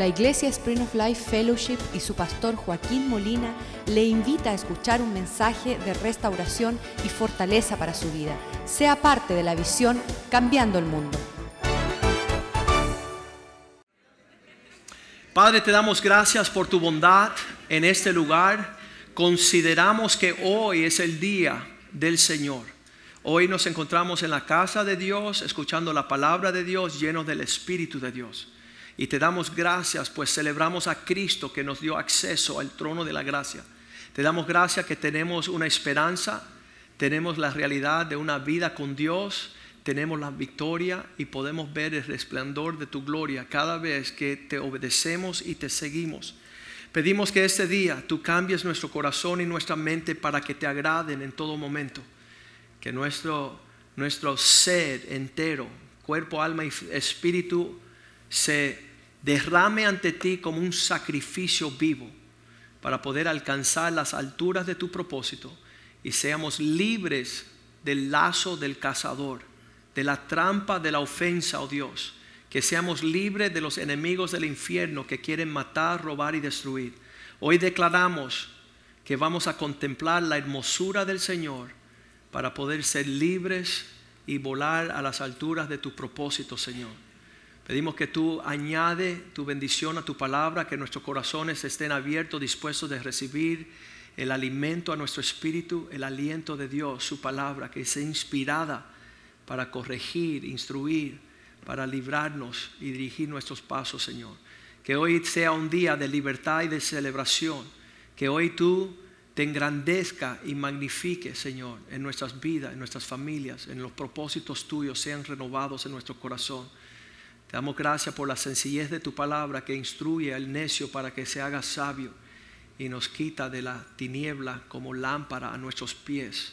La Iglesia Spring of Life Fellowship y su pastor Joaquín Molina le invita a escuchar un mensaje de restauración y fortaleza para su vida. Sea parte de la visión Cambiando el Mundo. Padre, te damos gracias por tu bondad en este lugar. Consideramos que hoy es el día del Señor. Hoy nos encontramos en la casa de Dios, escuchando la palabra de Dios, llenos del Espíritu de Dios. Y te damos gracias, pues celebramos a Cristo que nos dio acceso al trono de la gracia. Te damos gracias que tenemos una esperanza, tenemos la realidad de una vida con Dios, tenemos la victoria y podemos ver el resplandor de tu gloria cada vez que te obedecemos y te seguimos. Pedimos que este día tú cambies nuestro corazón y nuestra mente para que te agraden en todo momento. Que nuestro, nuestro ser entero, cuerpo, alma y espíritu se derrame ante ti como un sacrificio vivo para poder alcanzar las alturas de tu propósito y seamos libres del lazo del cazador, de la trampa de la ofensa, oh Dios, que seamos libres de los enemigos del infierno que quieren matar, robar y destruir. Hoy declaramos que vamos a contemplar la hermosura del Señor para poder ser libres y volar a las alturas de tu propósito, Señor. Pedimos que tú añade tu bendición a tu palabra, que nuestros corazones estén abiertos, dispuestos de recibir el alimento a nuestro espíritu, el aliento de Dios, su palabra, que sea inspirada para corregir, instruir, para librarnos y dirigir nuestros pasos, Señor. Que hoy sea un día de libertad y de celebración. Que hoy tú te engrandezca y magnifique, Señor, en nuestras vidas, en nuestras familias, en los propósitos tuyos sean renovados en nuestro corazón. Te damos gracias por la sencillez de tu palabra que instruye al necio para que se haga sabio y nos quita de la tiniebla como lámpara a nuestros pies.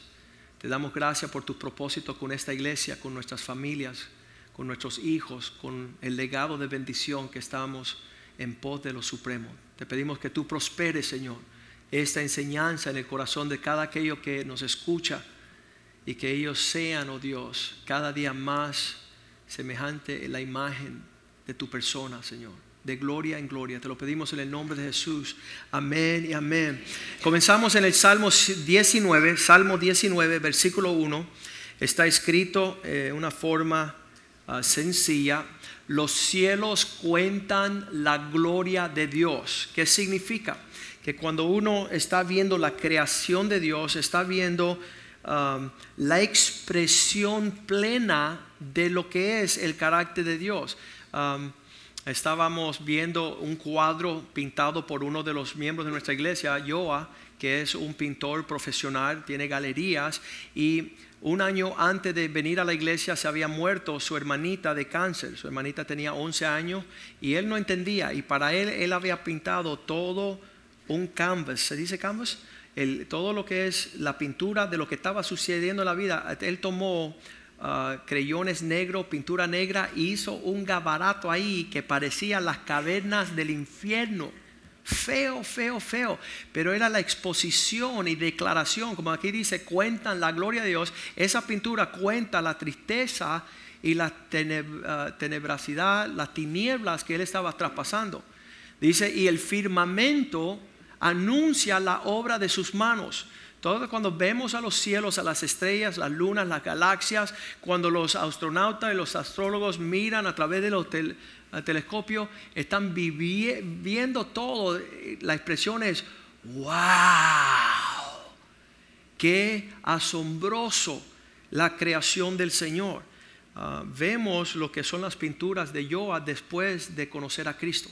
Te damos gracias por tus propósitos con esta iglesia, con nuestras familias, con nuestros hijos, con el legado de bendición que estamos en pos de lo supremo. Te pedimos que tú prosperes, Señor, esta enseñanza en el corazón de cada aquello que nos escucha y que ellos sean, oh Dios, cada día más semejante en la imagen de tu persona, Señor. De gloria en gloria. Te lo pedimos en el nombre de Jesús. Amén y amén. Comenzamos en el Salmo 19, Salmo 19, versículo 1. Está escrito en una forma ah, sencilla. Los cielos cuentan la gloria de Dios. ¿Qué significa? Que cuando uno está viendo la creación de Dios, está viendo Um, la expresión plena de lo que es el carácter de Dios. Estábamos viendo un cuadro pintado por uno de los miembros de nuestra iglesia, Joa, que es un pintor profesional, tiene galerías y un año antes de venir a la iglesia se había muerto su hermanita de cáncer. Su hermanita tenía 11 años y él no entendía y para él él había pintado todo un canvas, ¿se dice canvas? todo lo que es la pintura de lo que estaba sucediendo en la vida. Él tomó uh, creyones negros, pintura negra, hizo un gabarato ahí que parecía las cavernas del infierno. Feo, feo, feo. Pero era la exposición y declaración, como aquí dice, cuentan la gloria de Dios. Esa pintura cuenta la tristeza y la uh, tenebracidad, las tinieblas que él estaba traspasando. Dice, y el firmamento anuncia la obra de sus manos. Todo cuando vemos a los cielos, a las estrellas, las lunas, las galaxias, cuando los astronautas y los astrólogos miran a través del telescopio, están viendo todo. La expresión es, wow, qué asombroso la creación del Señor. Ah, vemos lo que son las pinturas de Joa después de conocer a Cristo.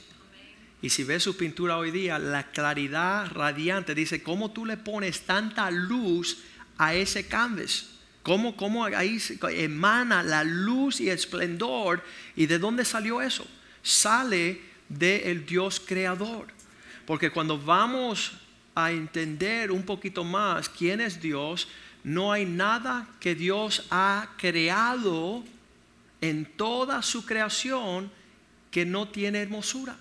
Y si ves su pintura hoy día, la claridad radiante, dice, ¿cómo tú le pones tanta luz a ese canvas? ¿Cómo, cómo ahí emana la luz y esplendor? ¿Y de dónde salió eso? Sale del Dios creador. Porque cuando vamos a entender un poquito más quién es Dios, no hay nada que Dios ha creado en toda su creación que no tiene hermosura.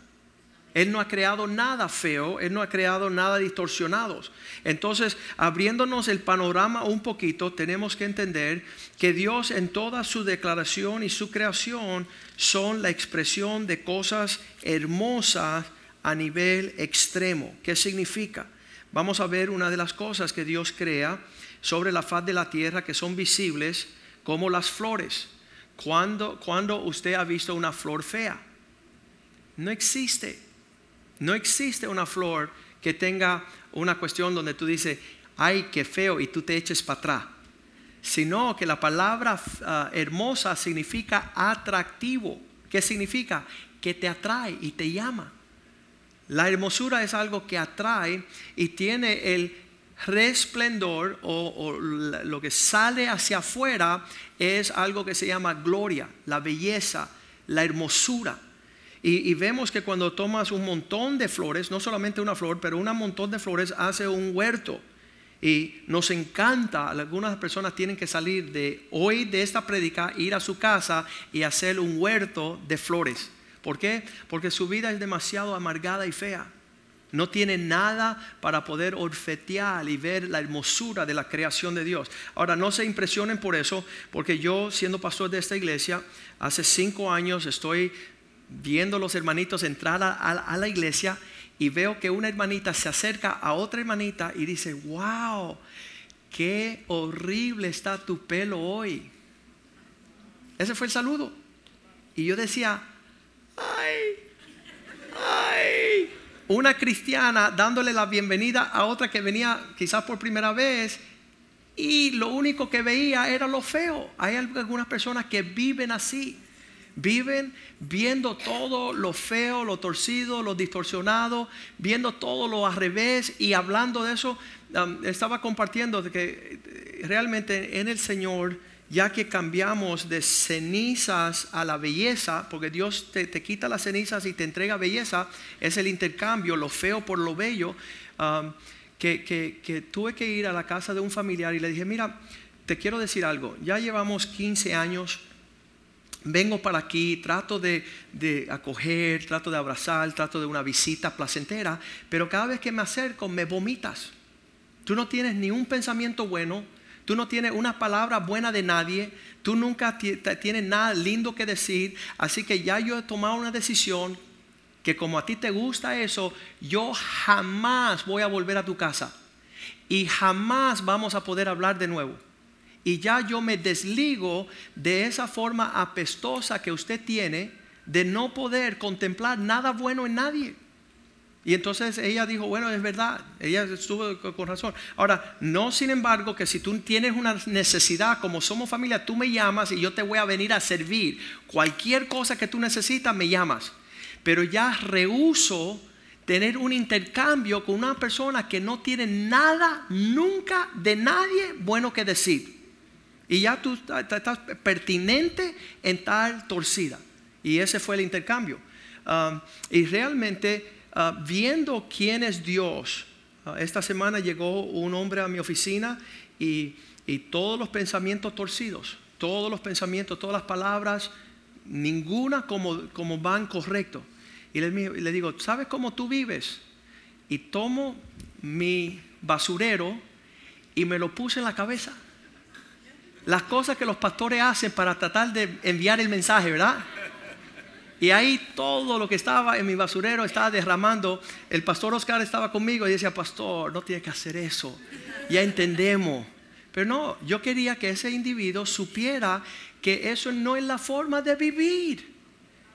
Él no ha creado nada feo, Él no ha creado nada distorsionados. Entonces, abriéndonos el panorama un poquito, tenemos que entender que Dios en toda su declaración y su creación son la expresión de cosas hermosas a nivel extremo. ¿Qué significa? Vamos a ver una de las cosas que Dios crea sobre la faz de la tierra que son visibles como las flores. ¿Cuándo, cuando usted ha visto una flor fea? No existe. No existe una flor que tenga una cuestión donde tú dices, ay, qué feo, y tú te eches para atrás. Sino que la palabra ah, hermosa significa atractivo. ¿Qué significa? Que te atrae y te llama. La hermosura es algo que atrae y tiene el resplendor o, o, lo que sale hacia afuera es algo que se llama gloria, la belleza, la hermosura. Y, vemos que cuando tomas un montón de flores, no solamente una flor, pero un montón de flores, hace un huerto. Y nos encanta, algunas personas tienen que salir de hoy de esta prédica, ir a su casa y hacer un huerto de flores. ¿Por qué? Porque su vida es demasiado amargada y fea. No tiene nada para poder orfetear y ver la hermosura de la creación de Dios. Ahora, no se impresionen por eso, porque yo, siendo pastor de esta iglesia, hace cinco años estoy viendo los hermanitos entrar a, la iglesia y veo que una hermanita se acerca a otra hermanita y dice, wow, qué horrible está tu pelo hoy. Ese fue el saludo. Y yo decía, ay, ay, una cristiana dándole la bienvenida a otra que venía quizás por primera vez y lo único que veía era lo feo. Hay algunas personas que viven así. Viven viendo todo lo feo, lo torcido, lo distorsionado, viendo todo lo al revés y hablando de eso. Estaba compartiendo de que eh, realmente en el Señor, ya que cambiamos de cenizas a la belleza, porque Dios te, quita las cenizas y te entrega belleza, es el intercambio, lo feo por lo bello, que, que tuve que ir a la casa de un familiar y le dije, mira, te quiero decir algo, ya llevamos 15 años vengo para aquí, trato de, acoger, trato de abrazar, trato de una visita placentera, pero cada vez que me acerco me vomitas. Tú no tienes ni un pensamiento bueno, tú no tienes una palabra buena de nadie, tú nunca tienes nada lindo que decir, así que ya yo he tomado una decisión que como a ti te gusta eso, yo jamás voy a volver a tu casa y jamás vamos a poder hablar de nuevo y ya yo me desligo de esa forma apestosa que usted tiene de no poder contemplar nada bueno en nadie. Y entonces ella dijo, bueno, es verdad, ella estuvo con razón. Ahora, no sin embargo que si tú tienes una necesidad, como somos familia, tú me llamas y yo te voy a venir a servir. Cualquier cosa que tú necesitas, me llamas. Pero ya rehuso tener un intercambio con una persona que no tiene nada, nunca de nadie bueno que decir. Y ya tú estás pertinente en tal torcida. Y ese fue el intercambio. Y realmente, uh, viendo quién es Dios, uh, esta semana llegó un hombre a mi oficina y, todos los pensamientos torcidos, todos los pensamientos, todas las palabras, ninguna como, como van correcto. Y le, le digo, ¿sabes cómo tú vives? Y tomo mi basurero y me lo puse en la cabeza las cosas que los pastores hacen para tratar de enviar el mensaje, ¿verdad? Y ahí todo lo que estaba en mi basurero estaba derramando. El pastor Oscar estaba conmigo y decía, pastor, no tiene que hacer eso. Ya entendemos. Pero no, yo quería que ese individuo supiera que eso no es la forma de vivir.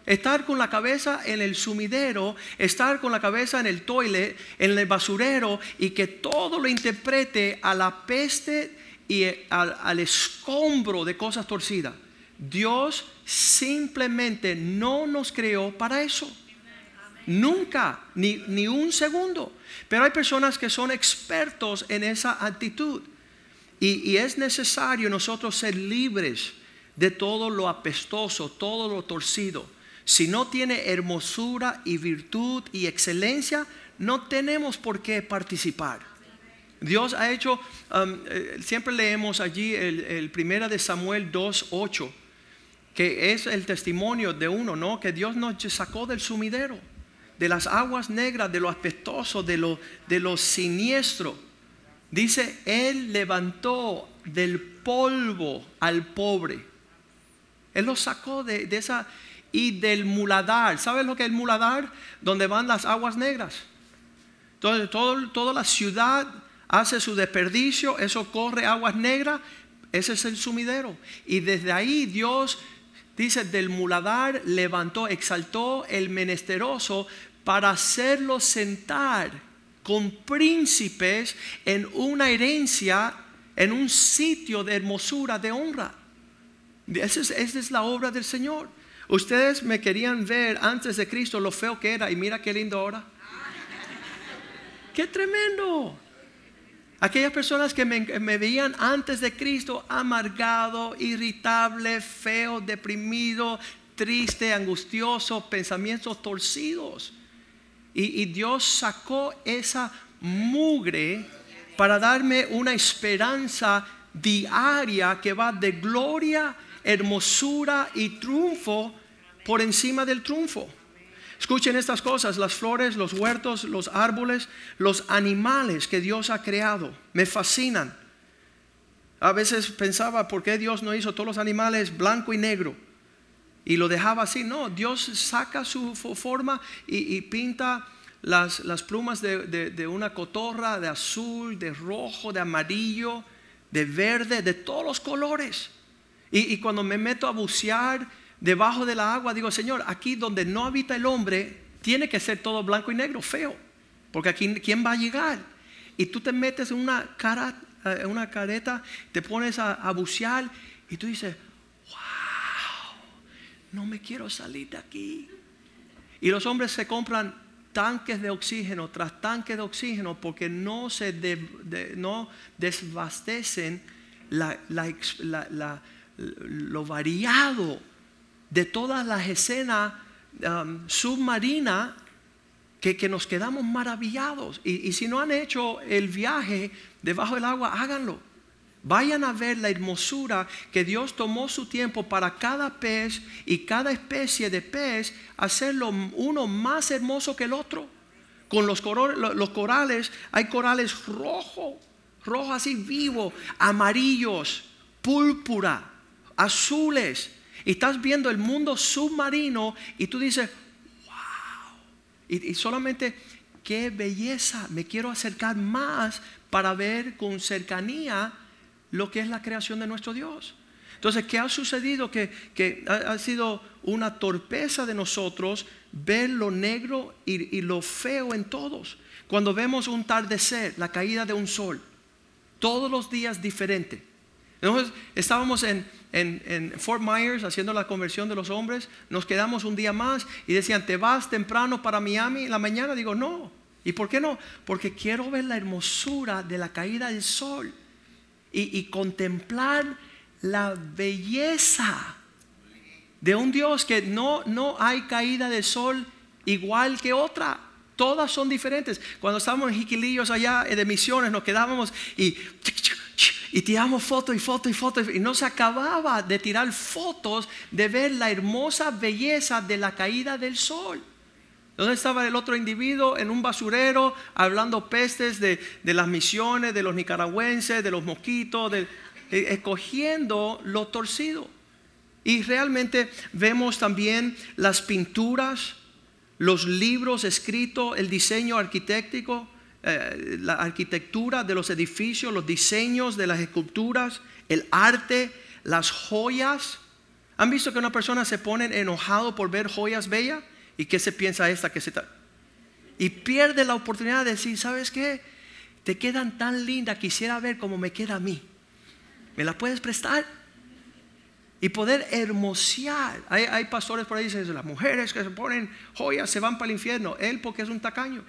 Estar con la cabeza en el sumidero, estar con la cabeza en el toilet, en el basurero y que todo lo interprete a la peste y al, escombro de cosas torcidas. Dios simplemente no nos creó para eso. Nunca, ni, ni, un segundo. Pero hay personas que son expertos en esa actitud. Y, y, es necesario nosotros ser libres de todo lo apestoso, todo lo torcido. Si no tiene hermosura y virtud y excelencia, no tenemos por qué participar. Dios ha hecho, um, eh, siempre leemos allí el, el primera de Samuel 2.8, que es el testimonio de uno, ¿no? Que Dios nos sacó del sumidero. de las aguas negras, de lo aspestoso, de lo, de lo siniestro. Dice, Él levantó del polvo al pobre. Él lo sacó de, esa y del muladar. ¿Sabes lo que es el muladar? Donde van las aguas negras. Entonces, toda la ciudad hace su desperdicio, eso corre aguas negras, ese es el sumidero. Y desde ahí Dios dice, del muladar levantó, exaltó el menesteroso para hacerlo sentar con príncipes en una herencia, en un sitio de hermosura, de honra. Esa es, esa es la obra del Señor. Ustedes me querían ver antes de Cristo lo feo que era y mira qué lindo ahora. Qué tremendo. Aquellas personas que me, veían antes de Cristo amargado, irritable, feo, deprimido, triste, angustioso, pensamientos torcidos. Y, Dios sacó esa mugre para darme una esperanza diaria que va de gloria, hermosura y triunfo por encima del triunfo. Escuchen estas cosas, las flores, los huertos, los árboles, los animales que Dios ha creado. Me fascinan. A veces pensaba, ¿por qué Dios no hizo todos los animales blanco y negro? Y lo dejaba así. No, Dios saca su forma y, pinta las, plumas de, una cotorra, de azul, de rojo, de amarillo, de verde, de todos los colores. Y, y cuando me meto a bucear debajo de la agua, digo, Señor, aquí donde no habita el hombre, tiene que ser todo blanco y negro, feo. Porque aquí, ¿quién va a llegar? Y tú te metes en una, cara, en eh, una careta, te pones a, bucear y tú dices, wow, no me quiero salir de aquí. Y los hombres se compran tanques de oxígeno tras tanques de oxígeno porque no se no desbastecen lo variado de todas las escenas um, submarinas que, nos quedamos maravillados. Y, y si no han hecho el viaje debajo del agua, háganlo. Vayan a ver la hermosura que Dios tomó su tiempo para cada pez y cada especie de pez, hacerlo uno más hermoso que el otro. Con los, los corales, hay corales rojos, rojos así vivos, amarillos, púrpura, azules, y estás viendo el mundo submarino y tú dices, wow. Y, solamente, qué belleza, me quiero acercar más para ver con cercanía lo que es la creación de nuestro Dios. Entonces, ¿qué ha sucedido? Que, ha, sido una torpeza de nosotros ver lo negro y, y, lo feo en todos. Cuando vemos un tardecer, la caída de un sol, todos los días diferente. Entonces, estábamos en, en, Fort Myers haciendo la conversión de los hombres, nos quedamos un día más y decían, ¿te vas temprano para Miami en la mañana? Digo, no. ¿Y por qué no? Porque quiero ver la hermosura de la caída del sol y, y contemplar la belleza de un Dios que no, no hay caída de sol igual que otra. Todas son diferentes. Cuando estábamos en Jiquilillos allá de misiones, nos quedábamos y y tiramos fotos y fotos y fotos y no se acababa de tirar fotos de ver la hermosa belleza de la caída del sol. ¿Dónde estaba el otro individuo? En un basurero, hablando pestes de, las misiones, de los nicaragüenses, de los mosquitos, de, escogiendo lo torcido. Y realmente vemos también las pinturas, los libros escritos, el diseño arquitectónico eh, la arquitectura de los edificios, los diseños de las esculturas, el arte, las joyas. ¿Han visto que una persona se pone enojado por ver joyas bellas? ¿Y qué se piensa esta que se está? Y pierde la oportunidad de decir, ¿sabes qué? Te quedan tan lindas, quisiera ver cómo me queda a mí. ¿Me la puedes prestar? Y poder hermosear. Hay, hay pastores por ahí que dicen, las mujeres que se ponen joyas se van para el infierno. Él porque es un tacaño.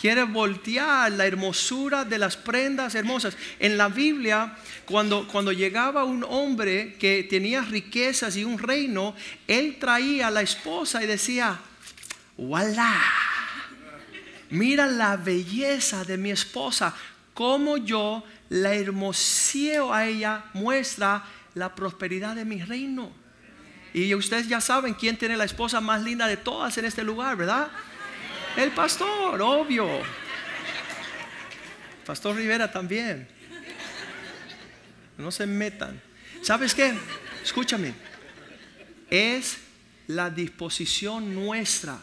Quiere voltear la hermosura de las prendas hermosas. En la Biblia, cuando, cuando llegaba un hombre que tenía riquezas y un reino, él traía a la esposa y decía, ¡Voilà! Mira la belleza de mi esposa, como yo la hermoseo a ella muestra la prosperidad de mi reino. Y ustedes ya saben quién tiene la esposa más linda de todas en este lugar, ¿verdad? El pastor, obvio. Pastor Rivera también. No se metan. ¿Sabes qué? Escúchame. Es la disposición nuestra.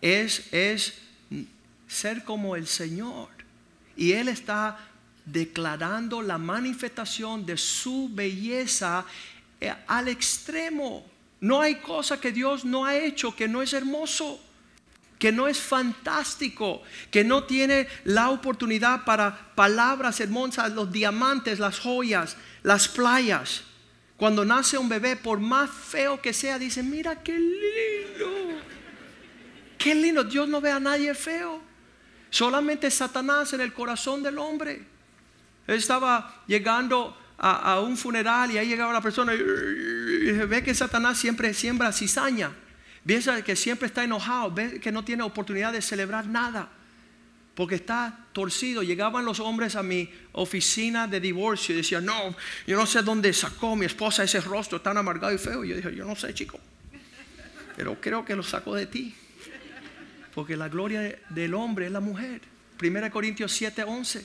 Es, es ser como el Señor. Y Él está declarando la manifestación de su belleza eh, al extremo. No hay cosa que Dios no ha hecho que no es hermoso, que no es fantástico, que no tiene la oportunidad para palabras hermosas, los diamantes, las joyas, las playas. Cuando nace un bebé, por más feo que sea, dice, mira qué lindo. Qué lindo. Dios no ve a nadie feo. Solamente Satanás en el corazón del hombre. Él estaba llegando a, un funeral y ahí llegaba la persona y, ve que Satanás siempre siembra cizaña. Ve que siempre está enojado, ve que no tiene oportunidad de celebrar nada. Porque está torcido. Llegaban los hombres a mi oficina de divorcio y decían, no, yo no sé dónde sacó mi esposa ese rostro tan amargado y feo. Y yo dije, yo no sé, chico. Pero creo que lo sacó de ti. Porque la gloria del hombre es la mujer. 1 Corintios 7, 11.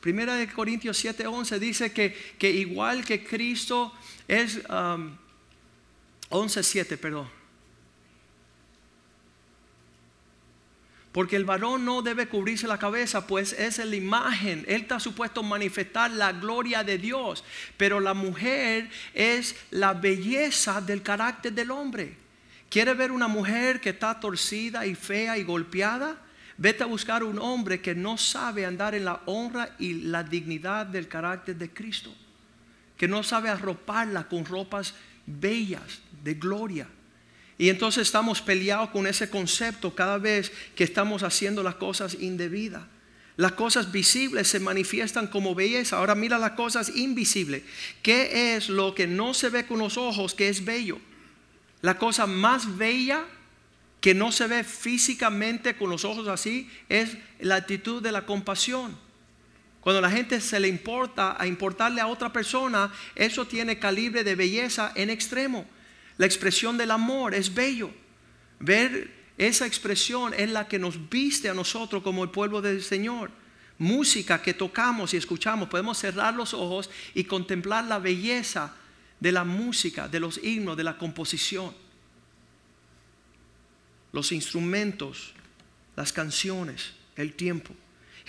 Primera de Corintios 7, 11 dice que, que igual que Cristo es um, 11, 7, perdón. Porque el varón no debe cubrirse la cabeza, pues es la imagen. Él está supuesto manifestar la gloria de Dios. Pero la mujer es la belleza del carácter del hombre. ¿Quiere ver una mujer que está torcida y fea y golpeada? Vete a buscar un hombre que no sabe andar en la honra y la dignidad del carácter de Cristo. Que no sabe arroparla con ropas bellas, de gloria. Y entonces estamos peleados con ese concepto cada vez que estamos haciendo las cosas indebidas. Las cosas visibles se manifiestan como belleza. Ahora mira las cosas invisibles. ¿Qué es lo que no se ve con los ojos que es bello? La cosa más bella que no se ve físicamente con los ojos así, es la actitud de la compasión. Cuando la gente se le importa a importarle a otra persona, eso tiene calibre de belleza en extremo. La expresión del amor es bello. Ver esa expresión es la que nos viste a nosotros como el pueblo del Señor. Música que tocamos y escuchamos, podemos cerrar los ojos y contemplar la belleza de la música, de los himnos, de la composición los instrumentos, las canciones, el tiempo.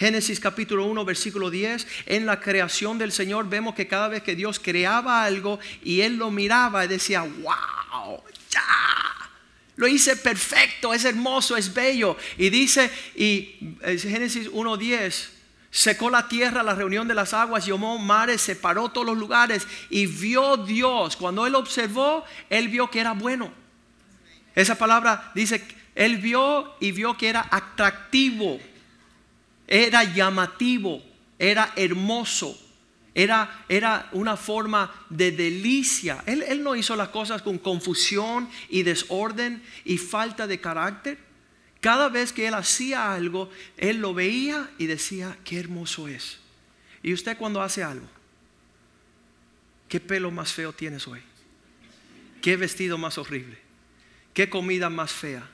Génesis capítulo 1, versículo 10, en la creación del Señor vemos que cada vez que Dios creaba algo y Él lo miraba y decía, wow, ya, lo hice perfecto, es hermoso, es bello. Y dice, y eh, Génesis 1, 10, secó la tierra, la reunión de las aguas, llamó mares, separó todos los lugares y vio Dios. Cuando Él observó, Él vio que era bueno. Esa palabra dice, él vio y vio que era atractivo, era llamativo, era hermoso, era, era una forma de delicia. Él, él no hizo las cosas con confusión y desorden y falta de carácter. Cada vez que él hacía algo, él lo veía y decía, qué hermoso es. ¿Y usted cuando hace algo? ¿Qué pelo más feo tienes hoy? ¿Qué vestido más horrible? ¿Qué comida más fea?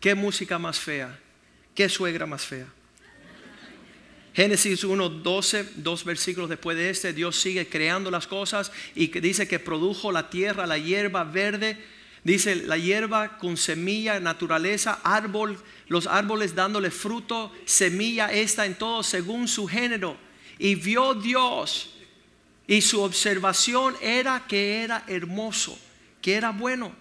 ¿Qué música más fea? ¿Qué suegra más fea? Génesis 1, 12, dos versículos después de este, Dios sigue creando las cosas y dice que produjo la tierra, la hierba verde, dice la hierba con semilla, naturaleza, árbol, los árboles dándole fruto, semilla esta en todo según su género. Y vio Dios y su observación era que era hermoso, que era bueno.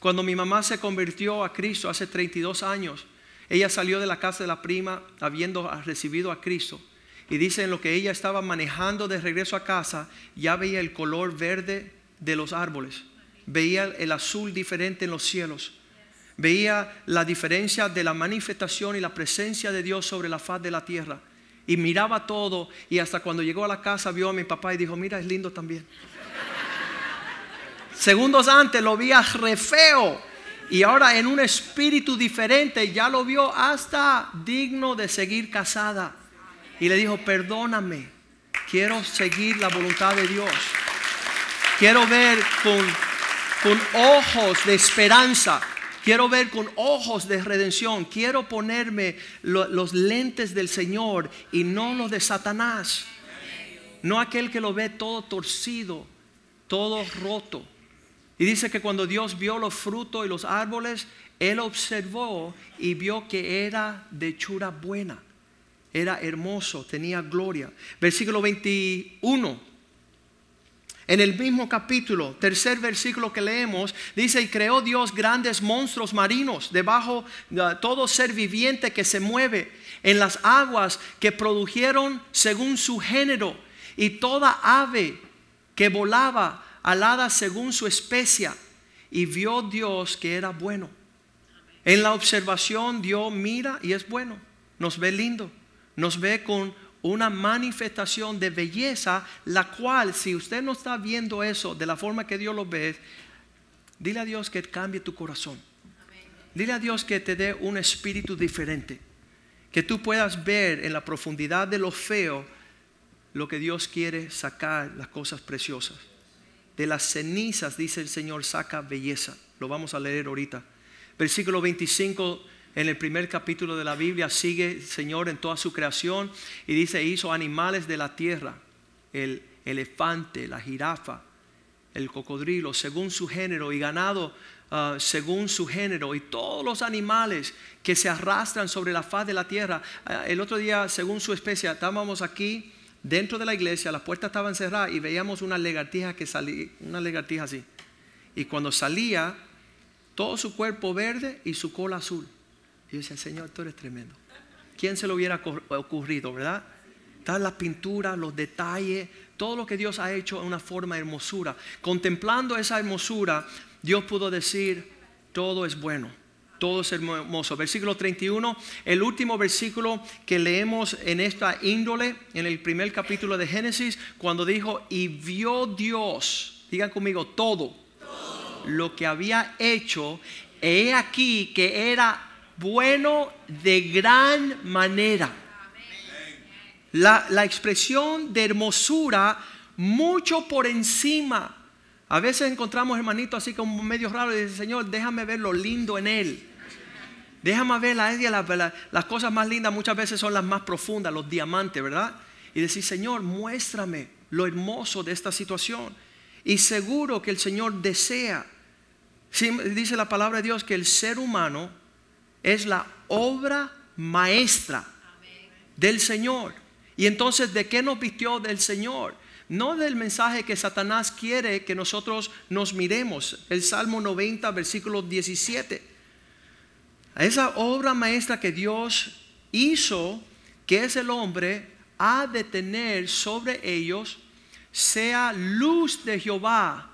Cuando mi mamá se convirtió a Cristo hace 32 años, ella salió de la casa de la prima habiendo recibido a Cristo. Y dice en lo que ella estaba manejando de regreso a casa, ya veía el color verde de los árboles, veía el azul diferente en los cielos, veía la diferencia de la manifestación y la presencia de Dios sobre la faz de la tierra. Y miraba todo y hasta cuando llegó a la casa vio a mi papá y dijo, mira, es lindo también. Segundos antes lo veía re feo. Y ahora en un espíritu diferente ya lo vio hasta digno de seguir casada. Y le dijo, perdóname, quiero seguir la voluntad de Dios. Quiero ver con, con ojos de esperanza. Quiero ver con ojos de redención. Quiero ponerme los lentes del Señor y no los de Satanás. No aquel que lo ve todo torcido, todo roto. Y dice que cuando Dios vio los frutos y los árboles, Él observó y vio que era de hechura buena. Era hermoso, tenía gloria. Versículo 21 en el mismo capítulo, tercer versículo que leemos, dice, y creó Dios grandes monstruos marinos, debajo de todo ser viviente que se mueve en las aguas que produjeron según su género, y toda ave que volaba alada según su especie, y vio Dios que era bueno. En la observación Dios mira y es bueno, nos ve lindo, nos ve con una manifestación de belleza, la cual si usted no está viendo eso de la forma que Dios lo ve, dile a Dios que cambie tu corazón. Dile a Dios que te dé un espíritu diferente, que tú puedas ver en la profundidad de lo feo lo que Dios quiere sacar, las cosas preciosas. De las cenizas, dice el Señor, saca belleza. Lo vamos a leer ahorita. Versículo 25 en el primer capítulo de la Biblia sigue el Señor en toda su creación y dice, hizo animales de la tierra, el elefante, la jirafa, el cocodrilo, según su género, y ganado ah, según su género, y todos los animales que se arrastran sobre la faz de la tierra. Ah, el otro día, según su especie, estábamos aquí dentro de la iglesia, las puertas estaban cerradas y veíamos una legartija que salía, una legartija así. Y cuando salía, todo su cuerpo verde y su cola azul. Y yo decía, Señor, tú eres tremendo. ¿Quién se lo hubiera ocurrido, verdad? Están las pinturas, los detalles, todo lo que Dios ha hecho en una forma hermosura. Contemplando esa hermosura, Dios pudo decir, todo es bueno, todo es hermoso. Versículo 31, el último versículo que leemos en esta índole, en el primer capítulo de Génesis, cuando dijo, y vio Dios, digan conmigo, todo, lo que había hecho, he aquí que era bueno de gran manera. La, expresión de hermosura mucho por encima. A veces encontramos hermanitos así como medio raro y dicen, Señor, déjame ver lo lindo en él. Déjame ver la, la, las cosas más lindas muchas veces son las más profundas, los diamantes, ¿verdad? Y decir, Señor, muéstrame lo hermoso de esta situación. Y seguro que el Señor desea, dice la palabra de Dios, que el ser humano es la obra maestra del Señor. Y entonces, ¿de qué nos vistió del Señor? No del mensaje que Satanás quiere que nosotros nos miremos. El Salmo 90, versículo 17. Esa obra maestra que Dios hizo, que es el hombre, ha de tener sobre ellos, sea luz de Jehová,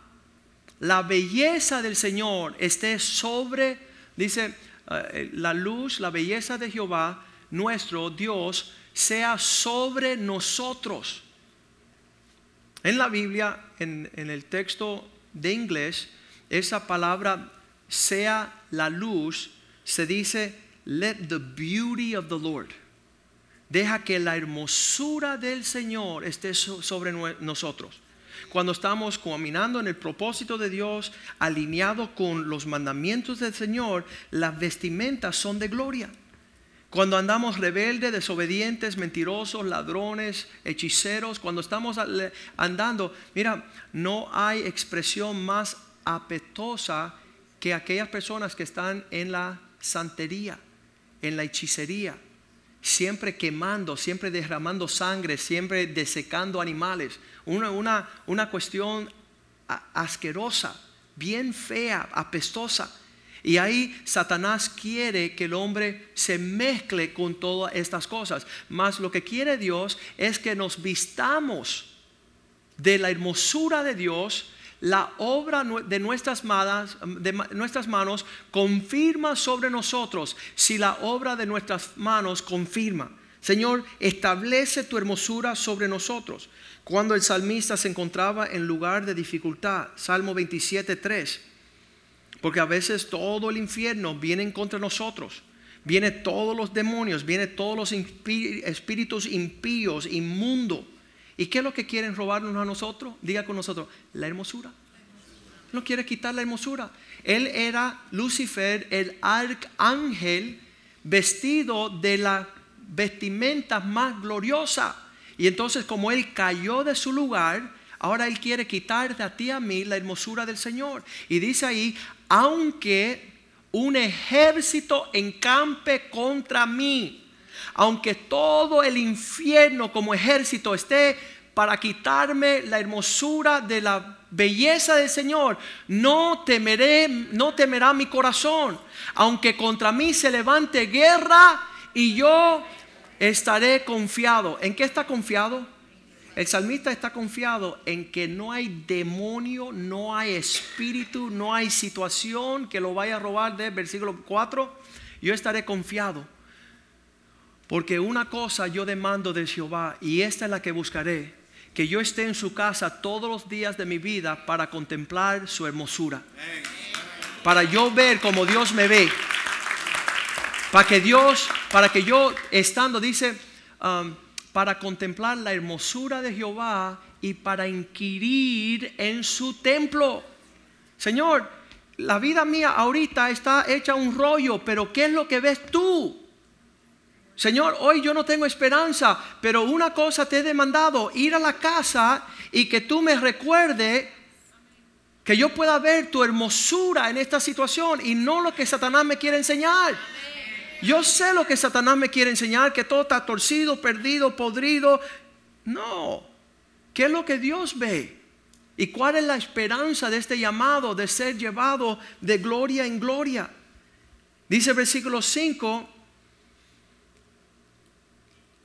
la belleza del Señor esté sobre, dice, eh, la luz, la belleza de Jehová, nuestro Dios, sea sobre nosotros. En la Biblia, en, el texto de inglés, esa palabra sea la luz, se dice, let the beauty of the Lord. Deja que la hermosura del Señor esté sobre nosotros cuando estamos caminando en el propósito de Dios, alineado con los mandamientos del Señor, las vestimentas son de gloria. Cuando andamos rebeldes, desobedientes, mentirosos, ladrones, hechiceros, cuando estamos andando, mira, no hay expresión más apetosa que aquellas personas que están en la santería, en la hechicería, siempre quemando, siempre derramando sangre, siempre desecando animales. Una, una, una cuestión asquerosa, bien fea, apestosa. Y ahí Satanás quiere que el hombre se mezcle con todas estas cosas. Mas lo que quiere Dios es que nos vistamos de la hermosura de Dios la obra de nuestras, manos, confirma sobre nosotros si la obra de nuestras manos confirma. Señor, establece tu hermosura sobre nosotros. Cuando el salmista se encontraba en lugar de dificultad, Salmo 27, 3, porque a veces todo el infierno viene en contra nosotros. Viene todos los demonios, viene todos los espíritus impíos, inmundos ¿Y qué es lo que quieren robarnos a nosotros? Diga con nosotros, la hermosura. no quiere quitar la hermosura. Él era Lucifer, el arcángel, vestido de la vestimenta más gloriosa. Y entonces como él cayó de su lugar, ahora él quiere quitar de ti a mí la hermosura del Señor. Y dice ahí, aunque un ejército encampe contra mí, aunque todo el infierno como ejército esté para quitarme la hermosura de la belleza del Señor, no temeré, no temerá mi corazón, aunque contra mí se levante guerra y yo estaré confiado. ¿En qué está confiado? El salmista está confiado en que no hay demonio, no hay espíritu, no hay situación que lo vaya a robar de versículo 4. Yo estaré confiado. Porque una cosa yo demando de Jehová y esta es la que buscaré, que yo esté en su casa todos los días de mi vida para contemplar su hermosura. Para yo ver como Dios me ve. Para que Dios, para que yo estando, dice, um, para contemplar la hermosura de Jehová y para inquirir en su templo. Señor, la vida mía ahorita está hecha un rollo, pero ¿qué es lo que ves tú? Señor, hoy yo no tengo esperanza, pero una cosa te he demandado, ir a la casa y que tú me recuerde que yo pueda ver tu hermosura en esta situación y no lo que Satanás me quiere enseñar. Yo sé lo que Satanás me quiere enseñar, que todo está torcido, perdido, podrido. No, ¿qué es lo que Dios ve? ¿Y cuál es la esperanza de este llamado de ser llevado de gloria en gloria? Dice el versículo 5,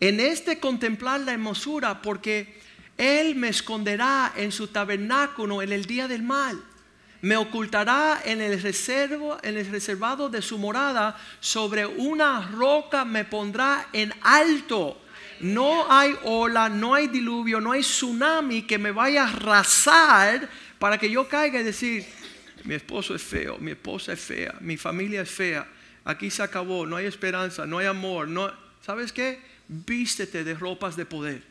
en este contemplar la hermosura, porque Él me esconderá en su tabernáculo en el día del mal me ocultará en el, reservo, en el reservado de su morada, sobre una roca me pondrá en alto. No hay ola, no hay diluvio, no hay tsunami que me vaya a arrasar para que yo caiga y decir, mi esposo es feo, mi esposa es fea, mi familia es fea, aquí se acabó, no hay esperanza, no hay amor, no, ¿sabes qué? Vístete de ropas de poder.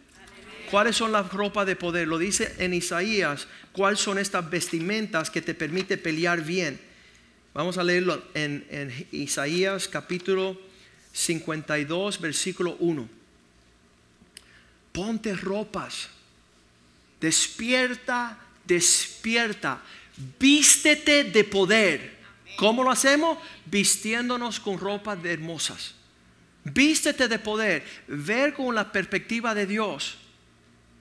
¿Cuáles son las ropas de poder? Lo dice en Isaías. ¿Cuáles son estas vestimentas que te permite pelear bien? Vamos a leerlo en, en Isaías capítulo 52, versículo 1. Ponte ropas. Despierta, despierta. Vístete de poder. ¿Cómo lo hacemos? Vistiéndonos con ropas hermosas. Vístete de poder. Ver con la perspectiva de Dios.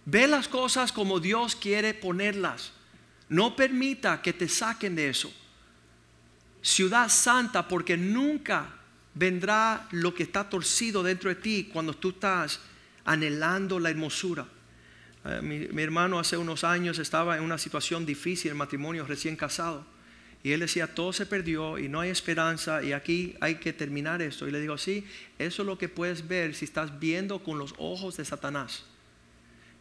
Ve las cosas como Dios quiere ponerlas. No permita que te saquen de eso. Ciudad santa, porque nunca vendrá lo que está torcido dentro de ti cuando tú estás anhelando la hermosura. Eh, mi, hermano hace unos años estaba en una situación difícil, el matrimonio recién casado. Y él decía, todo se perdió y no hay esperanza y aquí hay que terminar esto. Y le digo, sí, eso es lo que puedes ver si estás viendo con los ojos de Satanás.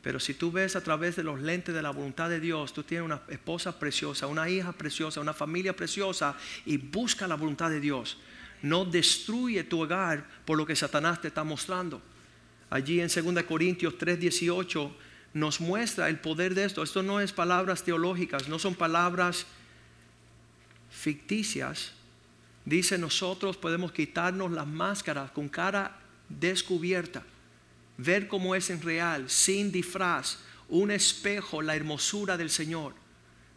Pero si tú ves a través de los lentes de la voluntad de Dios, tú tienes una esposa preciosa, una hija preciosa, una familia preciosa y busca la voluntad de Dios. No destruye tu hogar por lo que Satanás te está mostrando. Allí en 2 Corintios 3:18 nos muestra el poder de esto. Esto no es palabras teológicas, no son palabras ficticias. Dice nosotros podemos quitarnos las máscaras con cara descubierta ver cómo es en real, sin disfraz, un espejo, la hermosura del Señor,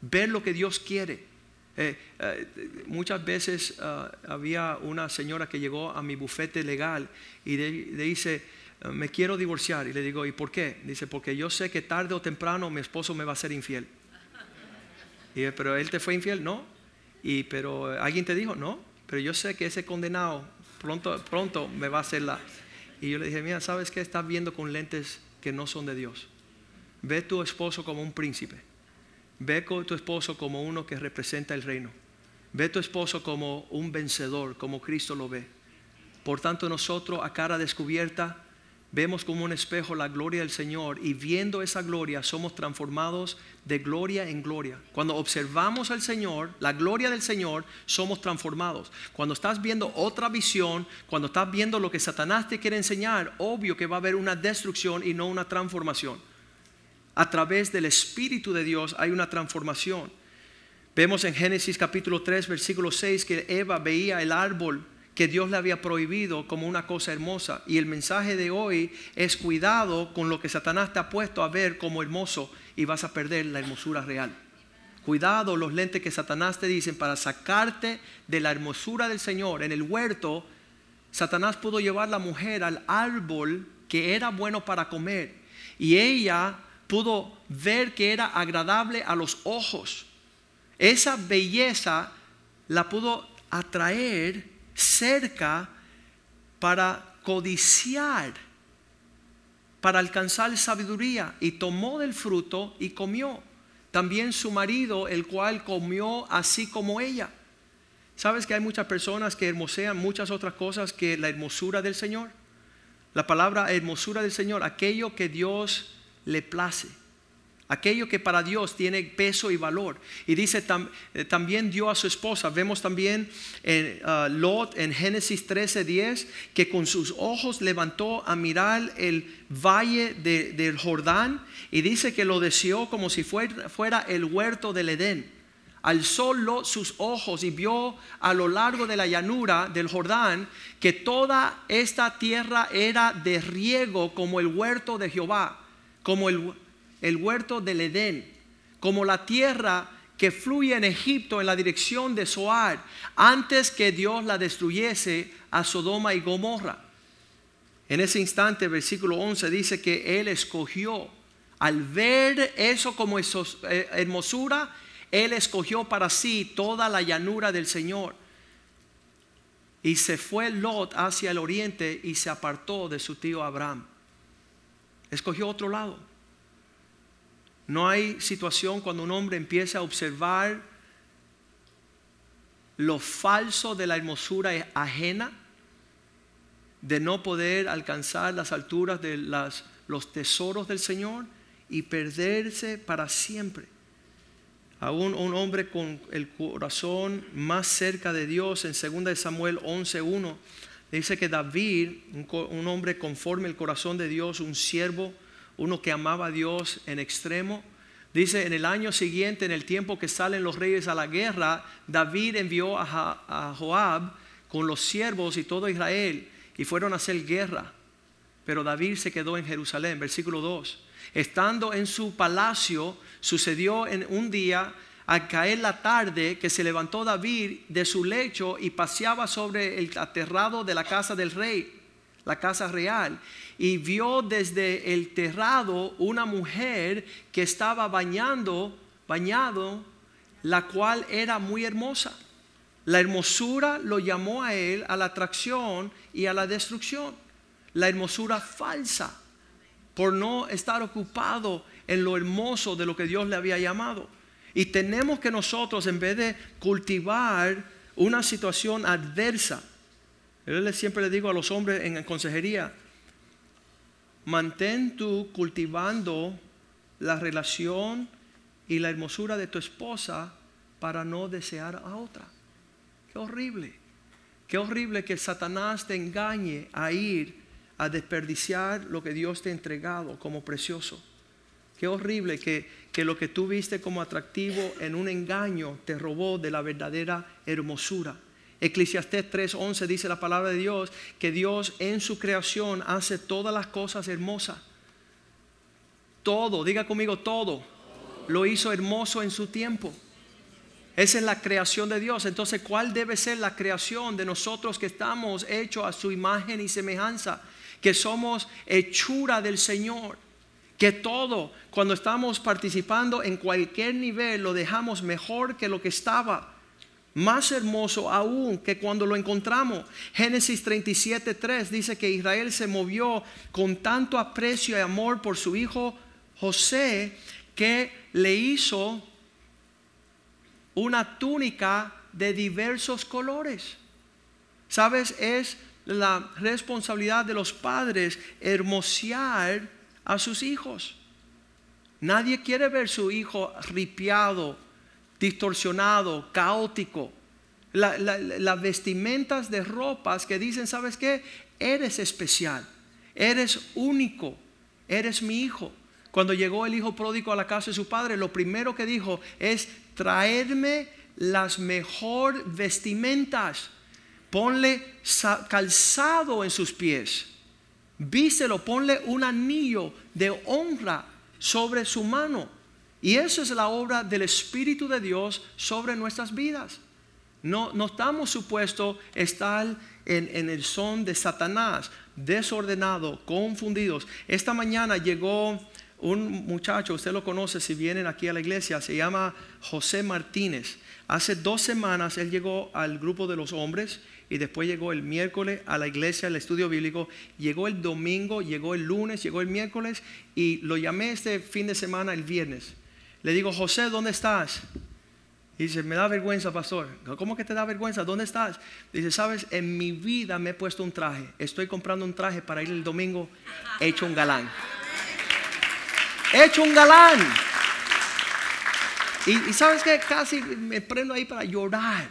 ver lo que Dios quiere. Eh, eh, muchas veces ah, había una señora que llegó a mi bufete legal y le, dice, ah, me quiero divorciar. Y le digo, ¿y por qué? Dice, porque yo sé que tarde o temprano mi esposo me va a ser infiel. Y pero él te fue infiel, no. Y pero alguien te dijo, no. Pero yo sé que ese condenado pronto, pronto me va a hacer la, y yo le dije, mira, ¿sabes qué? Estás viendo con lentes que no son de Dios. Ve tu esposo como un príncipe. Ve con tu esposo como uno que representa el reino. Ve tu esposo como un vencedor, como Cristo lo ve. Por tanto, nosotros a cara descubierta vemos como un espejo la gloria del Señor y viendo esa gloria somos transformados de gloria en gloria. Cuando observamos al Señor, la gloria del Señor, somos transformados. Cuando estás viendo otra visión, cuando estás viendo lo que Satanás te quiere enseñar, obvio que va a haber una destrucción y no una transformación. A través del Espíritu de Dios hay una transformación. Vemos en Génesis capítulo 3, versículo 6 que Eva veía el árbol que Dios le había prohibido como una cosa hermosa. Y el mensaje de hoy es cuidado con lo que Satanás te ha puesto a ver como hermoso y vas a perder la hermosura real. Cuidado los lentes que Satanás te dicen para sacarte de la hermosura del Señor. En el huerto, Satanás pudo llevar la mujer al árbol que era bueno para comer. Y ella pudo ver que era agradable a los ojos. Esa belleza la pudo atraer cerca para codiciar, para alcanzar sabiduría. Y tomó del fruto y comió. También su marido, el cual comió así como ella. ¿Sabes que hay muchas personas que hermosean muchas otras cosas que la hermosura del Señor? La palabra hermosura del Señor, aquello que Dios le place aquello que para Dios tiene peso y valor. Y dice, eh, también dio a su esposa, vemos también en uh, Lot en Génesis 13:10, que con sus ojos levantó a mirar el valle del Jordán y dice que lo deseó como si fuera, fuera el huerto del Edén. Alzó Lot sus ojos y vio a lo largo de la llanura del Jordán que toda esta tierra era de riego como el huerto de Jehová, como el el huerto del Edén, como la tierra que fluye en Egipto en la dirección de Zoar, antes que Dios la destruyese a Sodoma y Gomorra. En ese instante, versículo 11 dice que Él escogió, al ver eso como eh, hermosura, Él escogió para sí toda la llanura del Señor. Y se fue Lot hacia el oriente y se apartó de su tío Abraham. Escogió otro lado. No hay situación cuando un hombre empieza a observar lo falso de la hermosura ajena, de no poder alcanzar las alturas de los tesoros del Señor y perderse para siempre. Aún un hombre con el corazón más cerca de Dios, en 2 Samuel 11:1, dice que David, un hombre conforme el corazón de Dios, un siervo, uno que amaba a Dios en extremo. Dice, en el año siguiente, en el tiempo que salen los reyes a la guerra, David envió a, Joab con los siervos y todo Israel y fueron a hacer guerra. Pero David se quedó en Jerusalén, versículo 2. Estando en su palacio, sucedió en un día al caer la tarde que se levantó David de su lecho y paseaba sobre el aterrado de la casa del rey, la casa real y vio desde el terrado una mujer que estaba bañando, bañado, la cual era muy hermosa. La hermosura lo llamó a él a la atracción y a la destrucción. La hermosura falsa, por no estar ocupado en lo hermoso de lo que Dios le había llamado. Y tenemos que nosotros, en vez de cultivar una situación adversa, yo siempre le digo a los hombres en consejería, mantén tú cultivando la relación y la hermosura de tu esposa para no desear a otra. Qué horrible. Qué horrible que Satanás te engañe a ir a desperdiciar lo que Dios te ha entregado como precioso. Qué horrible que, que lo que tú viste como atractivo en un engaño te robó de la verdadera hermosura. Eclesiastés 3:11 dice la palabra de Dios que Dios en su creación hace todas las cosas hermosas. Todo, diga conmigo todo, lo hizo hermoso en su tiempo. Esa es la creación de Dios. Entonces, ¿cuál debe ser la creación de nosotros que estamos hechos a su imagen y semejanza? Que somos hechura del Señor. Que todo, cuando estamos participando en cualquier nivel, lo dejamos mejor que lo que estaba más hermoso aún que cuando lo encontramos. Génesis 37, 3 dice que Israel se movió con tanto aprecio y amor por su hijo José que le hizo una túnica de diversos colores. ¿Sabes? Es la responsabilidad de los padres hermosear a sus hijos. Nadie quiere ver su hijo ripiado, distorsionado, caótico. las vestimentas de ropas que dicen, ¿sabes qué? Eres especial, eres único, eres mi hijo. Cuando llegó el hijo pródigo a la casa de su padre, lo primero que dijo es, traerme las mejor vestimentas, ponle calzado en sus pies, vístelo, ponle un anillo de honra sobre su mano. Y eso es la obra del Espíritu de Dios sobre nuestras vidas. No, no estamos supuestos estar en, en, el son de Satanás, desordenado, confundidos. Esta mañana llegó un muchacho, usted lo conoce si vienen aquí a la iglesia, se llama José Martínez. Hace dos semanas él llegó al grupo de los hombres y después llegó el miércoles a la iglesia, al estudio bíblico, llegó el domingo, llegó el lunes, llegó el miércoles y lo llamé este fin de semana el viernes. Le digo, José, ¿dónde estás? Y dice, me da vergüenza, pastor. ¿Cómo que te da vergüenza? ¿Dónde estás? Dice, sabes, en mi vida me he puesto un traje. Estoy comprando un traje para ir el domingo hecho un galán hecho un galán. Y, sabes que casi me prendo ahí para llorar,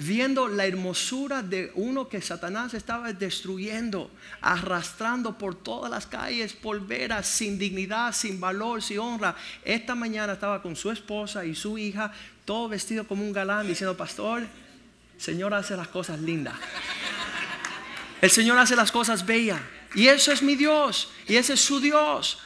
viendo la hermosura de uno que Satanás estaba destruyendo, arrastrando por todas las calles, polveras, sin dignidad, sin valor, sin honra. Esta mañana estaba con su esposa y su hija, todo vestido como un galán, diciendo, pastor, Señor hace las cosas lindas. El Señor hace las cosas bellas. Y eso es mi Dios. Y ese es su Dios.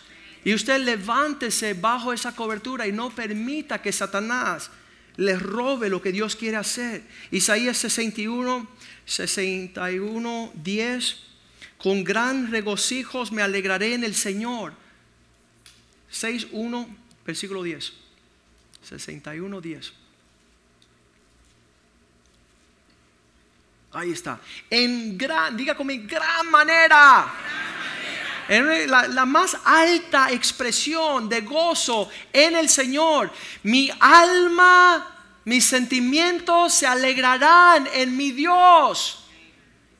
Y usted levántese bajo esa cobertura y no permita que Satanás le robe lo que Dios quiere hacer. Isaías 61, 61, 10. Con gran regocijo me alegraré en el Señor. 6, 1, versículo 10. 61, 10. Ahí está. En gran, diga conmigo, gran manera la, la más alta expresión de gozo en el Señor. Mi alma, mis sentimientos se alegrarán en mi Dios.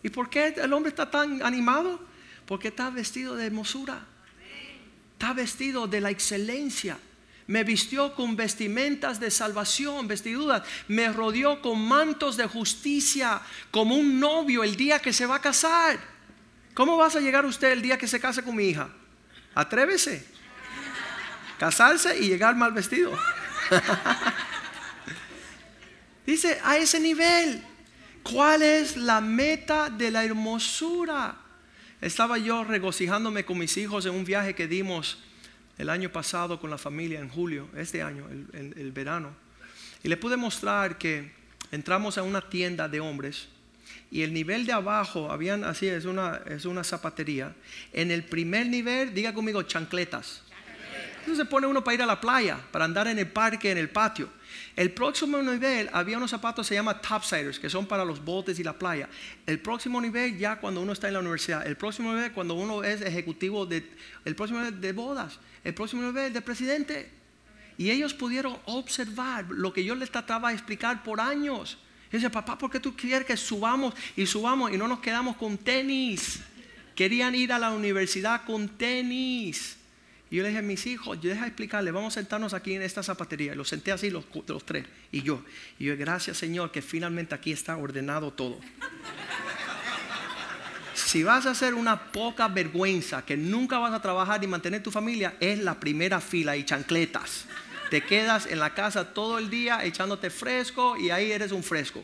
¿Y por qué el hombre está tan animado? Porque está vestido de hermosura. Está vestido de la excelencia. Me vistió con vestimentas de salvación, vestiduras. Me rodeó con mantos de justicia, como un novio el día que se va a casar. ¿Cómo vas a llegar usted el día que se case con mi hija? Atrévese. Casarse y llegar mal vestido. Dice, a ese nivel, ¿cuál es la meta de la hermosura? Estaba yo regocijándome con mis hijos en un viaje que dimos el año pasado con la familia en julio, este año, el, el verano. Y le pude mostrar que entramos a una tienda de hombres y el nivel de abajo, habían así, es una, es una zapatería. En el primer nivel, diga conmigo, chancletas. Entonces se pone uno para ir a la playa, para andar en el parque, en el patio. El próximo nivel había unos zapatos se llama topsiders, que son para los botes y la playa. El próximo nivel ya cuando uno está en la universidad. El próximo nivel cuando uno es ejecutivo de, el próximo nivel de bodas. El próximo nivel de presidente. Y ellos pudieron observar lo que yo les trataba de explicar por años. Dice, papá, ¿por qué tú quieres que subamos y subamos y no nos quedamos con tenis? Querían ir a la universidad con tenis. Y yo le dije a mis hijos, yo deja explicarle, vamos a sentarnos aquí en esta zapatería. Y los senté así los, los tres y yo. Y yo, gracias Señor, que finalmente aquí está ordenado todo. si vas a hacer una poca vergüenza, que nunca vas a trabajar y mantener tu familia, es la primera fila y chancletas te quedas en la casa todo el día echándote fresco y ahí eres un fresco.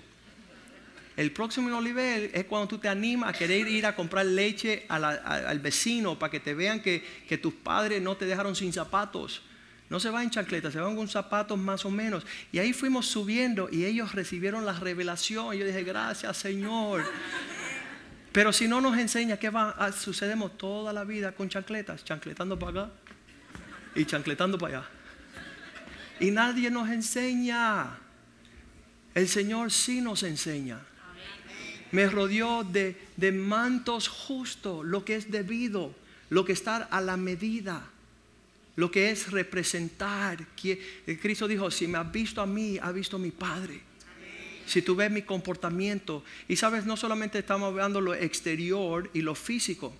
El próximo nivel es cuando tú te animas a querer ir a comprar leche al vecino para que te vean que, tus padres no te dejaron sin zapatos. No se van en chancletas, se van con zapatos más o menos. Y ahí fuimos subiendo y ellos recibieron la revelación. Yo dije, gracias Señor. Pero si no nos enseña, ¿qué va sucedemos toda la vida con chancletas? Chancletando para acá y chancletando para allá. Y nadie nos enseña. El Señor sí nos enseña. Me rodeó de, de mantos justos, lo que es debido, lo que está a la medida, lo que es representar. Cristo dijo, si me has visto a mí, ha visto a mi Padre. Si tú ves mi comportamiento, y sabes, no solamente estamos hablando lo exterior y lo físico,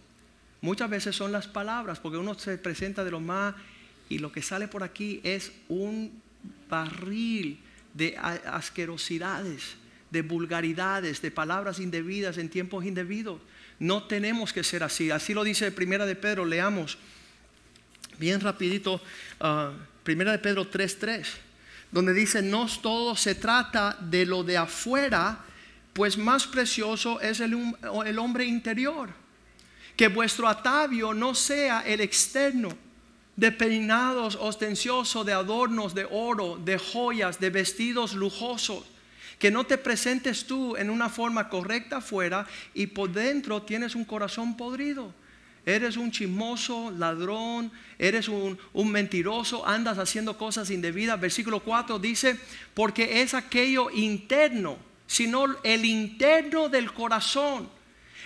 muchas veces son las palabras, porque uno se presenta de lo más y lo que sale por aquí es un barril de asquerosidades, de vulgaridades, de palabras indebidas en tiempos indebidos. No tenemos que ser así. Así lo dice Primera de Pedro, leamos bien rapidito, uh, Primera de Pedro 3.3. donde dice, no todo se trata de lo de afuera, pues más precioso es el, el hombre interior. Que vuestro atavio no sea el externo, de peinados ostenciosos, de adornos de oro, de joyas, de vestidos lujosos. Que no te presentes tú en una forma correcta afuera y por dentro tienes un corazón podrido. Eres un chismoso, ladrón, eres un, un, mentiroso, andas haciendo cosas indebidas. Versículo 4 dice, porque es aquello interno, sino el interno del corazón,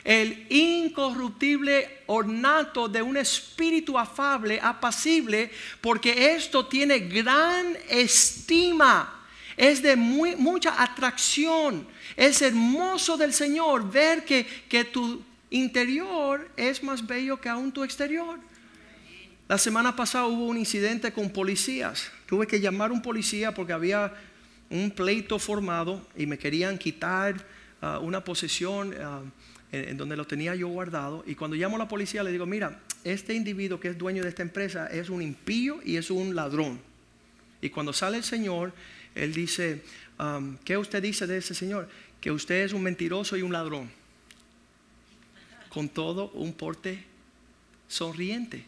el incorruptible ornato de un espíritu afable, apacible, porque esto tiene gran estima, es de muy, mucha atracción. Es hermoso del Señor ver que, tu interior es más bello que aún tu exterior. La semana pasada hubo un incidente con policías. Tuve que llamar a un policía porque había un pleito formado y me querían quitar uh, una posesión uh, en, donde lo tenía yo guardado. Y cuando llamo a la policía le digo, mira, este individuo que es dueño de esta empresa es un impío y es un ladrón. Y cuando sale el Señor, él dice, um, ¿qué usted dice de ese Señor? Que usted es un mentiroso y un ladrón con todo un porte sonriente.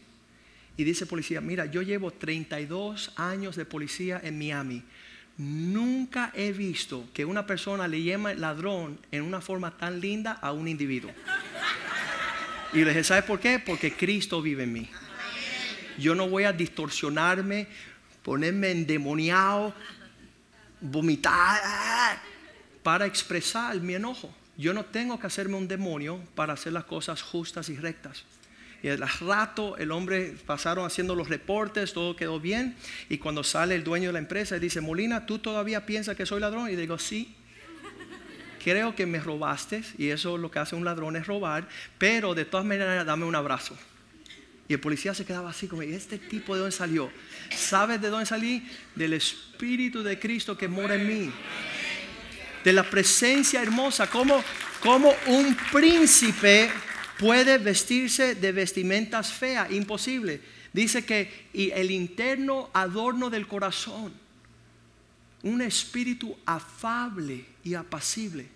Y dice policía, mira, yo llevo 32 años de policía en Miami. Nunca he visto que una persona le llame ladrón en una forma tan linda a un individuo. Y le dije, ¿sabe por qué? Porque Cristo vive en mí. Yo no voy a distorsionarme, ponerme endemoniado, vomitar para expresar mi enojo. Yo no tengo que hacerme un demonio para hacer las cosas justas y rectas. Y al rato el hombre pasaron haciendo los reportes, todo quedó bien. Y cuando sale el dueño de la empresa dice, Molina, ¿tú todavía piensas que soy ladrón? Y digo, sí. Creo que me robaste y eso lo que hace un ladrón es robar, pero de todas maneras dame un abrazo. Y el policía se quedaba así como, ¿este tipo de dónde salió? ¿Sabes de dónde salí? Del Espíritu de Cristo que mora en mí de la presencia hermosa, como, como un príncipe puede vestirse de vestimentas feas, imposible. Dice que y el interno adorno del corazón, un espíritu afable y apacible.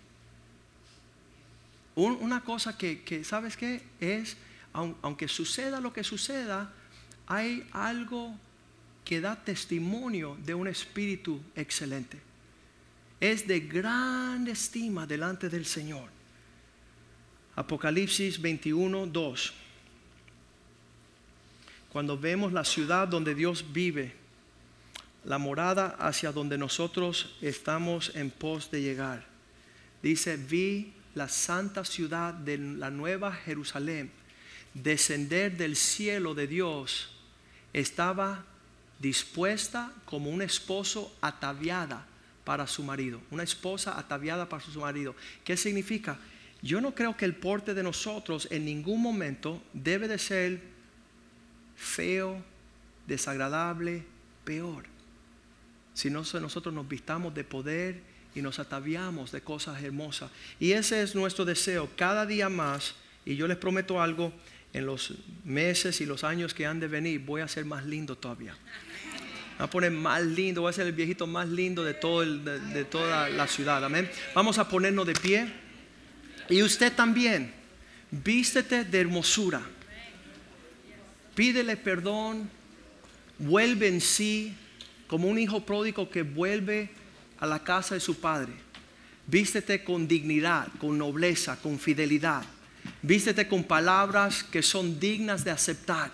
una cosa que, que, ¿sabes qué? Es, aunque suceda lo que suceda, hay algo que da testimonio de un espíritu excelente es de gran estima delante del Señor. Apocalipsis 21, 2. Cuando vemos la ciudad donde Dios vive, la morada hacia donde nosotros estamos en pos de llegar. Dice, vi la santa ciudad de la nueva Jerusalén descender del cielo de Dios. Estaba dispuesta como un esposo ataviada para su marido, una esposa ataviada para su marido. ¿Qué significa? Yo no creo que el porte de nosotros en ningún momento debe de ser feo, desagradable, peor. Si no, nosotros nos vistamos de poder y nos ataviamos de cosas hermosas. Y ese es nuestro deseo cada día más. Y yo les prometo algo, en los meses y los años que han de venir voy a ser más lindo todavía a poner más lindo, voy a ser el viejito más lindo de, todo de, toda la ciudad. Amén. Vamos a ponernos de pie. Y usted también, vístete de hermosura. Pídele perdón, vuelve en sí, como un hijo pródigo que vuelve a la casa de su padre. Vístete con dignidad, con nobleza, con fidelidad. Vístete con palabras que son dignas de aceptar,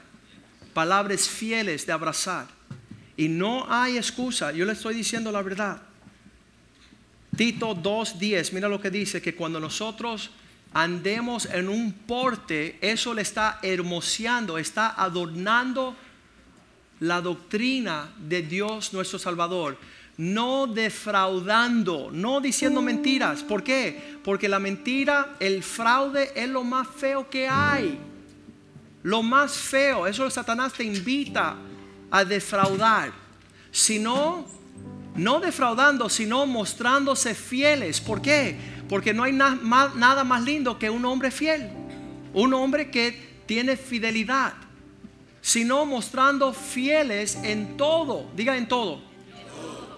palabras fieles de abrazar. Y no hay excusa, yo le estoy diciendo la verdad. Tito 2.10, mira lo que dice, que cuando nosotros andemos en un porte, eso le está hermoseando, está adornando la doctrina de Dios nuestro Salvador. No defraudando, no diciendo mentiras. ¿Por qué? Porque la mentira, el fraude es lo más feo que hay. Lo más feo, eso Satanás te invita a defraudar, sino, no defraudando, sino mostrándose fieles. ¿Por qué? Porque no hay nada más lindo que un hombre fiel, un hombre que tiene fidelidad, sino mostrando fieles en todo, diga en todo.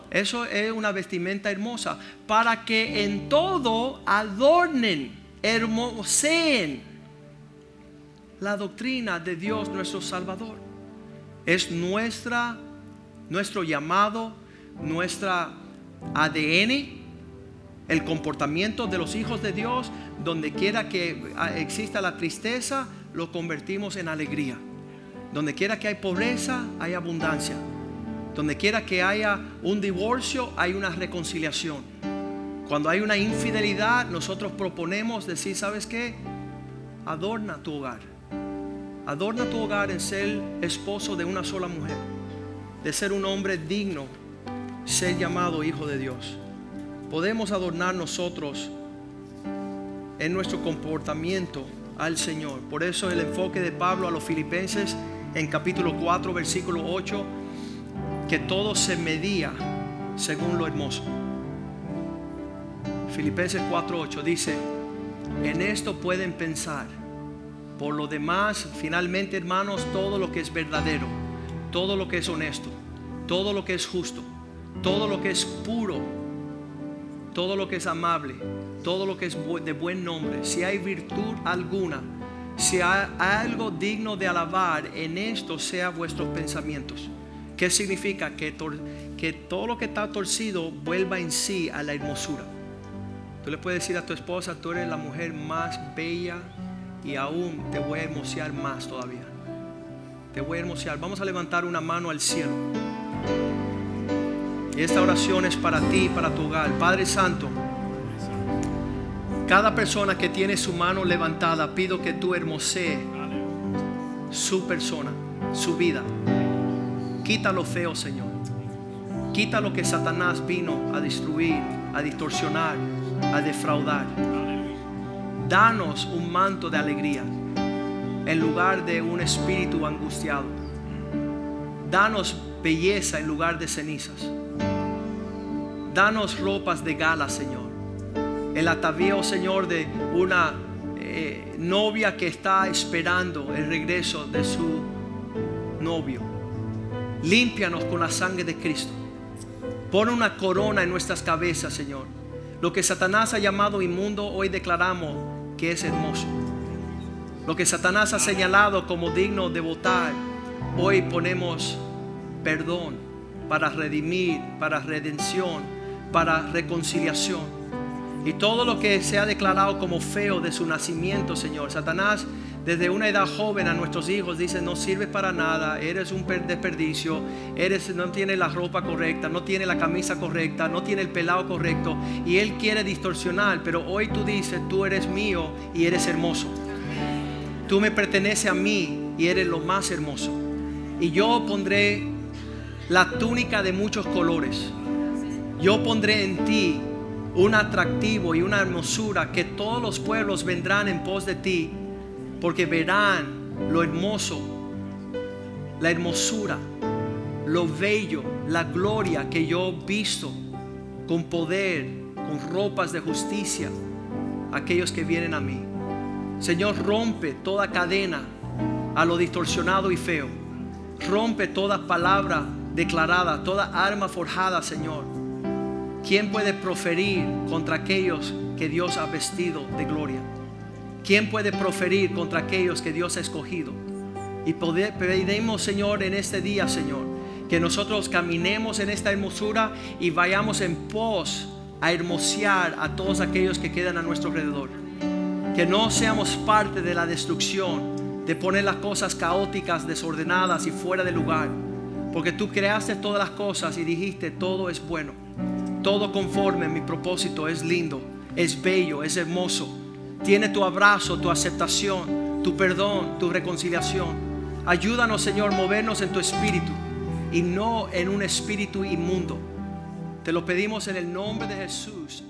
Eso es una vestimenta hermosa. Para que en todo adornen, hermoseen la doctrina de Dios nuestro Salvador. Es nuestra, nuestro llamado, nuestra ADN, el comportamiento de los hijos de Dios, donde quiera que exista la tristeza, lo convertimos en alegría. Donde quiera que hay pobreza, hay abundancia. Donde quiera que haya un divorcio, hay una reconciliación. Cuando hay una infidelidad, nosotros proponemos decir, ¿sabes qué? Adorna tu hogar. Adorna tu hogar en ser esposo de una sola mujer. De ser un hombre digno, ser llamado hijo de Dios. Podemos adornar nosotros en nuestro comportamiento al Señor. Por eso el enfoque de Pablo a los filipenses en capítulo 4, versículo 8, que todo se medía según lo hermoso. Filipenses 4:8 dice, en esto pueden pensar. Por lo demás, finalmente hermanos, todo lo que es verdadero, todo lo que es honesto, todo lo que es justo, todo lo que es puro, todo lo que es amable, todo lo que es de buen nombre, si hay virtud alguna, si hay algo digno de alabar, en esto sea vuestros pensamientos. ¿Qué significa? Que, que todo lo que está torcido vuelva en sí a la hermosura. Tú le puedes decir a tu esposa, tú eres la mujer más bella y aún te voy a hermosear más todavía. Te voy a hermosear. Vamos a levantar una mano al cielo. Esta oración es para ti para tu hogar. Padre Santo. Cada persona que tiene su mano levantada, pido que tú hermosee su persona, su vida. Quita lo feo, Señor. Quita lo que Satanás vino a destruir, a distorsionar, a defraudar. Danos un manto de alegría en lugar de un espíritu angustiado. Danos belleza en lugar de cenizas. Danos ropas de gala, Señor el atavío, Señor, de una eh, novia que está esperando el regreso de su novio. Límpianos con la sangre de Cristo. Pon una corona en nuestras cabezas, Señor. Lo que Satanás ha llamado inmundo, hoy declaramos que es hermoso. Lo que Satanás ha señalado como digno de votar, hoy ponemos perdón para redimir, para redención, para reconciliación. Y todo lo que se ha declarado como feo de su nacimiento, Señor. Satanás, desde una edad joven a nuestros hijos, dice, no sirve para nada, eres un desperdicio, eres, no tiene la ropa correcta, no tiene la camisa correcta, no tiene el pelado correcto. Y él quiere distorsionar, pero hoy tú dices, tú eres mío y eres hermoso. Tú me perteneces a mí y eres lo más hermoso. Y yo pondré la túnica de muchos colores. Yo pondré en ti un atractivo y una hermosura que todos los pueblos vendrán en pos de ti, porque verán lo hermoso, la hermosura, lo bello, la gloria que yo he visto con poder, con ropas de justicia, aquellos que vienen a mí. Señor, rompe toda cadena a lo distorsionado y feo. Rompe toda palabra declarada, toda arma forjada, Señor ¿Quién puede proferir contra aquellos que Dios ha vestido de gloria? ¿Quién puede proferir contra aquellos que Dios ha escogido? Y pedimos, Señor, en este día, Señor, que nosotros caminemos en esta hermosura y vayamos en pos a hermosear a todos aquellos que quedan a nuestro alrededor. Que no seamos parte de la destrucción, de poner las cosas caóticas, desordenadas y fuera de lugar. Porque tú creaste todas las cosas y dijiste, todo es bueno todo conforme mi propósito es lindo, es bello, es hermoso. Tiene tu abrazo, tu aceptación, tu perdón, tu reconciliación. Ayúdanos, Señor, movernos en tu espíritu y no en un espíritu inmundo. Te lo pedimos en el nombre de Jesús.